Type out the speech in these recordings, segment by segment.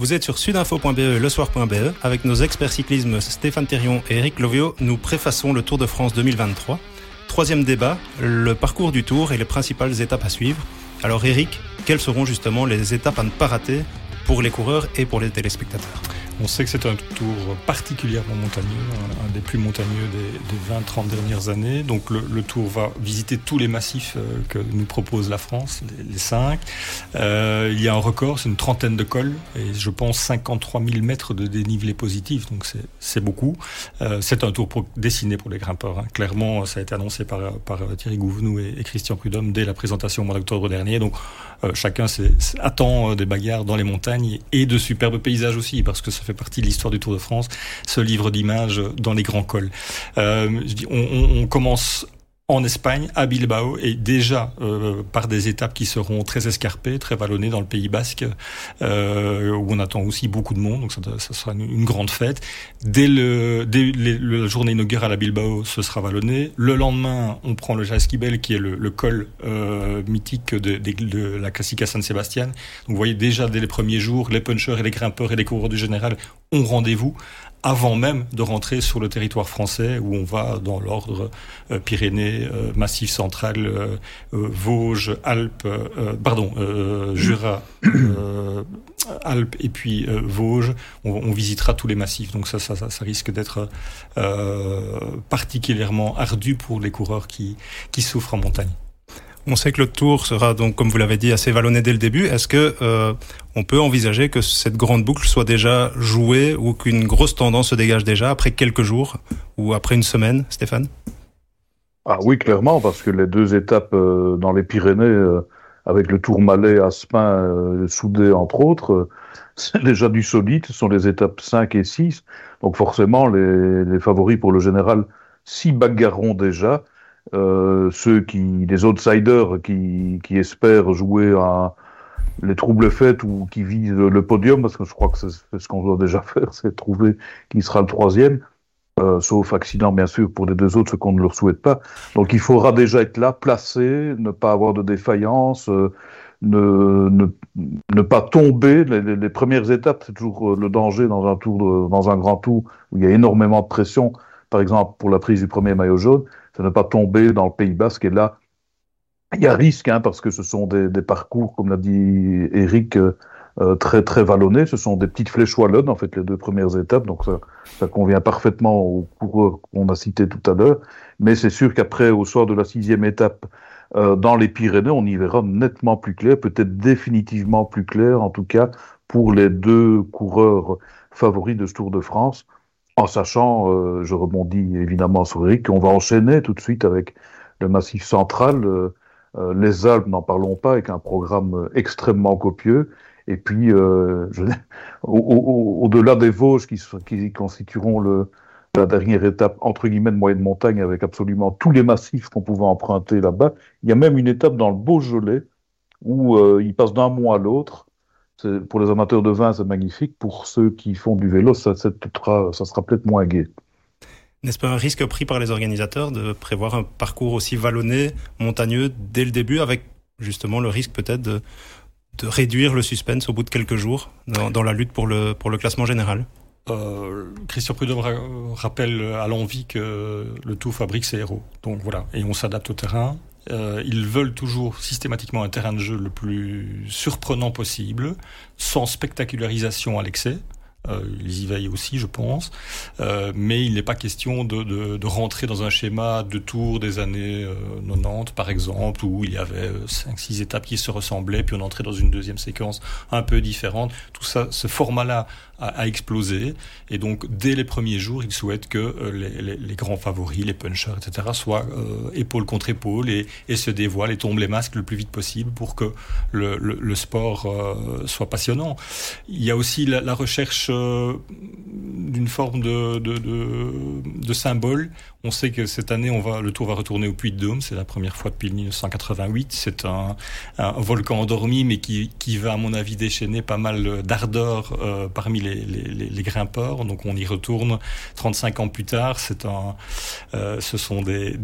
Vous êtes sur sudinfo.be lesoir.be. Avec nos experts cyclisme Stéphane Thérion et Eric Lovio, nous préfaçons le Tour de France 2023. Troisième débat, le parcours du Tour et les principales étapes à suivre. Alors Eric, quelles seront justement les étapes à ne pas rater pour les coureurs et pour les téléspectateurs? On sait que c'est un tour particulièrement montagneux, un, des plus montagneux des, 20-30 dernières années. Donc le, tour va visiter tous les massifs euh, que nous propose la France, les, cinq. Euh, il y a un record, c'est une trentaine de cols et je pense 53 000 mètres de dénivelé positif, donc c'est beaucoup. Euh, c'est un tour pour, dessiné pour les grimpeurs. Hein. Clairement, ça a été annoncé par, Thierry Gouvenou et, Christian Prudhomme dès la présentation au mois d'octobre dernier. Donc chacun attend des bagarres dans les montagnes et de superbes paysages aussi, parce que ça fait partie de l'histoire du Tour de France, ce livre d'images dans les grands cols. Euh, on commence en Espagne, à Bilbao, et déjà euh, par des étapes qui seront très escarpées, très vallonnées dans le Pays Basque, euh, où on attend aussi beaucoup de monde, donc ça, ça sera une, grande fête. Dès, le, dès la journée inaugurale à Bilbao, ce sera vallonné. Le lendemain, on prend le Jasquibel, qui est le, le col euh, mythique de, de, de, la Classica San Sebastian. Donc vous voyez déjà dès les premiers jours, les puncheurs et les grimpeurs et les coureurs du général ont rendez-vous avant même de rentrer sur le territoire français où on va dans l'ordre euh, Pyrénées, euh, Massif central, euh, Vosges, Alpes, pardon, Jura, Alpes et puis Vosges. On, visitera tous les massifs. Donc ça, ça, ça, risque d'être particulièrement ardu pour les coureurs qui, qui souffrent en montagne. On sait que le tour sera donc, comme vous l'avez dit, assez vallonné dès le début. Est-ce que euh, on peut envisager que cette grande boucle soit déjà jouée ou qu'une grosse tendance se dégage déjà après quelques jours ou après une semaine, Stéphane? Ah oui, clairement, parce que les deux étapes euh, dans les Pyrénées, euh, avec le Tour Malais, Aspin, Soudé, entre autres, c'est déjà du solide. Ce sont les étapes 5 et 6. Donc forcément, les, les favoris pour le général s'y bagarreront déjà. Euh, ceux qui, les outsiders qui, qui espèrent jouer à les troubles faits ou qui visent le podium, parce que je crois que c'est ce qu'on doit déjà faire, c'est trouver qui sera le troisième, euh, sauf accident bien sûr pour les deux autres, ce qu'on ne leur souhaite pas. Donc il faudra déjà être là, placé, ne pas avoir de défaillance, euh, ne, ne, ne, pas tomber. Les, les, premières étapes, c'est toujours le danger dans un tour, dans un grand tour où il y a énormément de pression. Par exemple, pour la prise du premier maillot jaune, de ne pas tomber dans le Pays Basque. Et là, il y a risque, hein, parce que ce sont des, des parcours, comme l'a dit Eric, euh, euh, très très vallonnés. Ce sont des petites flèches wallonnes, en fait, les deux premières étapes. Donc ça, ça convient parfaitement aux coureurs qu'on a cités tout à l'heure. Mais c'est sûr qu'après, au soir de la sixième étape, euh, dans les Pyrénées, on y verra nettement plus clair, peut-être définitivement plus clair, en tout cas pour les deux coureurs favoris de ce Tour de France en sachant, euh, je rebondis évidemment sur Eric, qu'on va enchaîner tout de suite avec le Massif central, euh, euh, les Alpes, n'en parlons pas, avec un programme extrêmement copieux. Et puis, au-delà des Vosges qui, constitueront la dernière étape, entre guillemets, de moyenne montagne, avec absolument tous les massifs qu'on pouvait emprunter là-bas, il y a même une étape dans le Beaujolais où il passe d'un mois à l'autre pour les amateurs de vin, c'est magnifique. Pour ceux qui font du vélo, ça, ça, ça sera peut-être moins gai. N'est-ce pas un risque pris par les organisateurs de prévoir un parcours aussi vallonné, montagneux, dès le début, avec justement le risque peut-être de, de, réduire le suspense au bout de quelques jours dans, dans la lutte pour le, pour le classement général? Euh, Christian Prudhomme rappelle à l'envie que le tout fabrique ses héros. Donc voilà, et on s'adapte au terrain. Euh, ils veulent toujours systématiquement un terrain de jeu le plus surprenant possible, sans spectacularisation à l'excès. Euh, ils y veillent aussi, je pense. Euh, mais il n'est pas question de, de, de, rentrer dans un schéma de tour des années 90, euh, par exemple, où il y avait 5-6 étapes qui se ressemblaient, puis on entrait dans une deuxième séquence un peu différente. Tout ça, ce format-là a, explosé. Et donc, dès les premiers jours, il souhaite que euh, les, les, les, grands favoris, les punchers, etc., soient euh, épaule contre épaule et, et, se dévoilent et tombent les masques le plus vite possible pour que le, le, le sport euh, soit passionnant. Il y a aussi la, la recherche euh, d'une forme de, symbole. On sait que cette année, on va, le Tour va retourner au Puy de Dôme. C'est la première fois depuis 1988. C'est un, volcan endormi, mais qui, va, à mon avis, déchaîner pas mal d'ardeur euh, parmi les, grimpeurs. Donc, on y retourne 35 ans plus tard. Euh, ce sont des,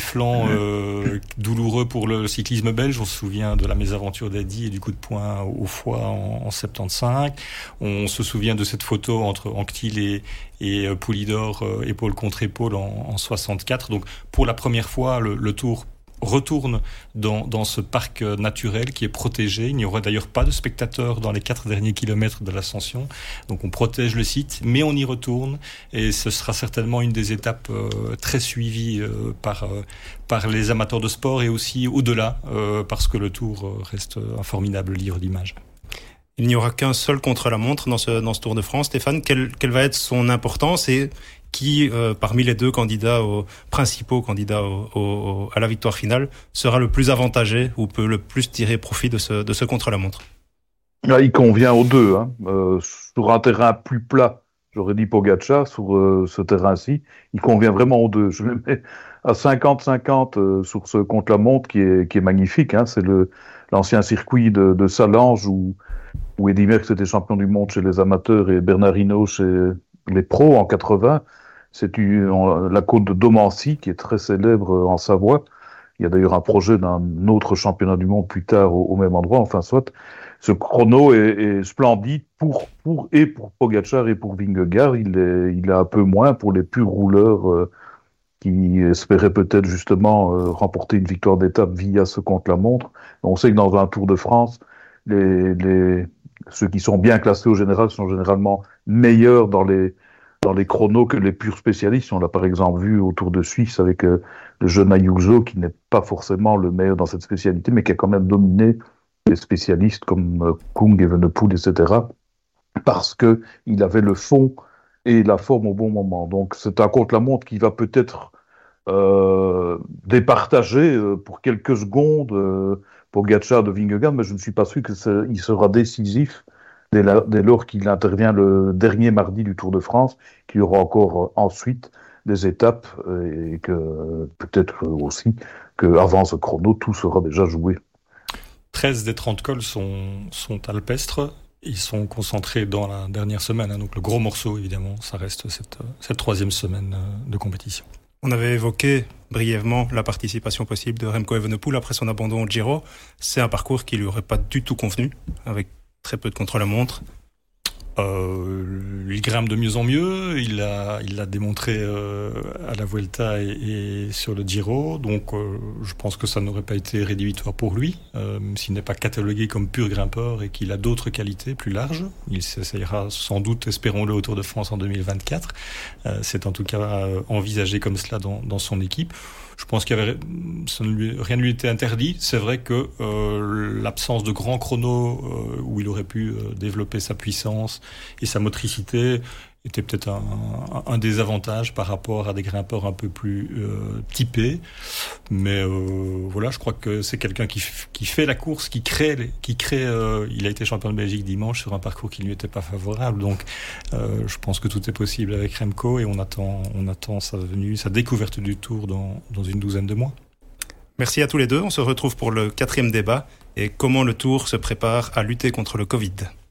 flancs euh, douloureux pour le cyclisme belge. On se souvient de la mésaventure d'Adi et du coup de poing au foie en, en 75. On se souvient de cette photo entre Anctil et, et Poulidor épaule contre épaule en, en 64. Donc pour la première fois, le, Tour retourne dans, dans, ce parc euh, naturel qui est protégé. Il n'y aura d'ailleurs pas de spectateurs dans les quatre derniers kilomètres de l'ascension. Donc on protège le site, mais on y retourne et ce sera certainement une des étapes euh, très suivies euh, par, par les amateurs de sport et aussi au-delà parce que le tour reste un formidable livre d'images. Il n'y aura qu'un seul contre-la-montre dans ce, dans ce Tour de France. Stéphane, quelle, quelle va être son importance et qui, euh, parmi les deux candidats aux, principaux candidats à la victoire finale, sera le plus avantagé ou peut le plus tirer profit de ce, contre-la-montre Là, Il convient aux deux. Hein. Euh, sur un terrain plus plat, j'aurais dit Pogacar, sur euh, ce terrain-ci, il convient vraiment aux deux. Je le mets à 50-50 euh, sur ce contre-la-montre qui est, qui est magnifique. Hein. C'est l'ancien circuit de, de Salange où où Eddy Merckx était champion du monde chez les amateurs et Bernard chez les pros en 80. C'est la côte de Domancy qui est très célèbre en Savoie. Il y a d'ailleurs un projet d'un autre championnat du monde plus tard au, même endroit. Enfin, soit ce chrono est, splendide pour, pour, et pour Pogacar et pour Vingegaard. Il est, il est un peu moins pour les purs rouleurs euh, qui espéraient peut-être justement euh, remporter une victoire d'étape via ce contre-la-montre. On sait que dans un Tour de France, les, ceux qui sont bien classés au général sont généralement meilleurs dans les, dans les chronos que les purs spécialistes. On l'a par exemple vu au Tour de Suisse avec euh, le jeune Ayuso, qui n'est pas forcément le meilleur dans cette spécialité, mais qui a quand même dominé les spécialistes comme euh, Kung, Evenepoel, etc., parce que il avait le fond et la forme au bon moment. Donc c'est un contre-la-montre qui va peut-être euh, départager euh, pour quelques secondes euh, Pogacar de Vingegaard, mais je ne suis pas sûr qu'il sera décisif dès, la, dès lors qu'il intervient le dernier mardi du Tour de France, qu'il y aura encore euh, ensuite des étapes et que peut-être aussi qu'avant ce chrono, tout sera déjà joué. 13 des 30 cols sont, sont alpestres. Ils sont concentrés dans la dernière semaine. Hein, donc le gros morceau, évidemment, ça reste cette, cette troisième semaine de compétition. On avait évoqué brièvement la participation possible de Remco Evenepoel après son abandon au Giro. C'est un parcours qui lui aurait pas du tout convenu, avec très peu de contre-la-montre. Euh, il grimpe de mieux en mieux. Il l'a il démontré euh, à la Vuelta et, sur le Giro. Donc, euh, je pense que ça n'aurait pas été rédhibitoire pour lui, s'il n'est pas catalogué comme pur grimpeur et qu'il a d'autres qualités plus larges. Il s'essayera sans doute, espérons-le, au Tour de France en 2024. Euh, c'est en tout cas envisagé comme cela dans son équipe. Je pense qu'il y avait rien ne lui était interdit. C'est vrai que euh, l'absence de grands chronos euh, où il aurait pu euh, développer sa puissance et sa motricité était peut-être un, un, des avantages par rapport à des grimpeurs un peu plus euh, typés. Mais euh, voilà, je crois que c'est quelqu'un qui, qui fait la course, qui crée, qui crée. Euh, il a été champion de Belgique dimanche sur un parcours qui ne lui était pas favorable. Donc, euh, je pense que tout est possible avec Remco et on attend, on attend sa venue, sa découverte du Tour dans, dans une douzaine de mois. Merci à tous les deux. On se retrouve pour le quatrième débat et comment le Tour se prépare à lutter contre le Covid?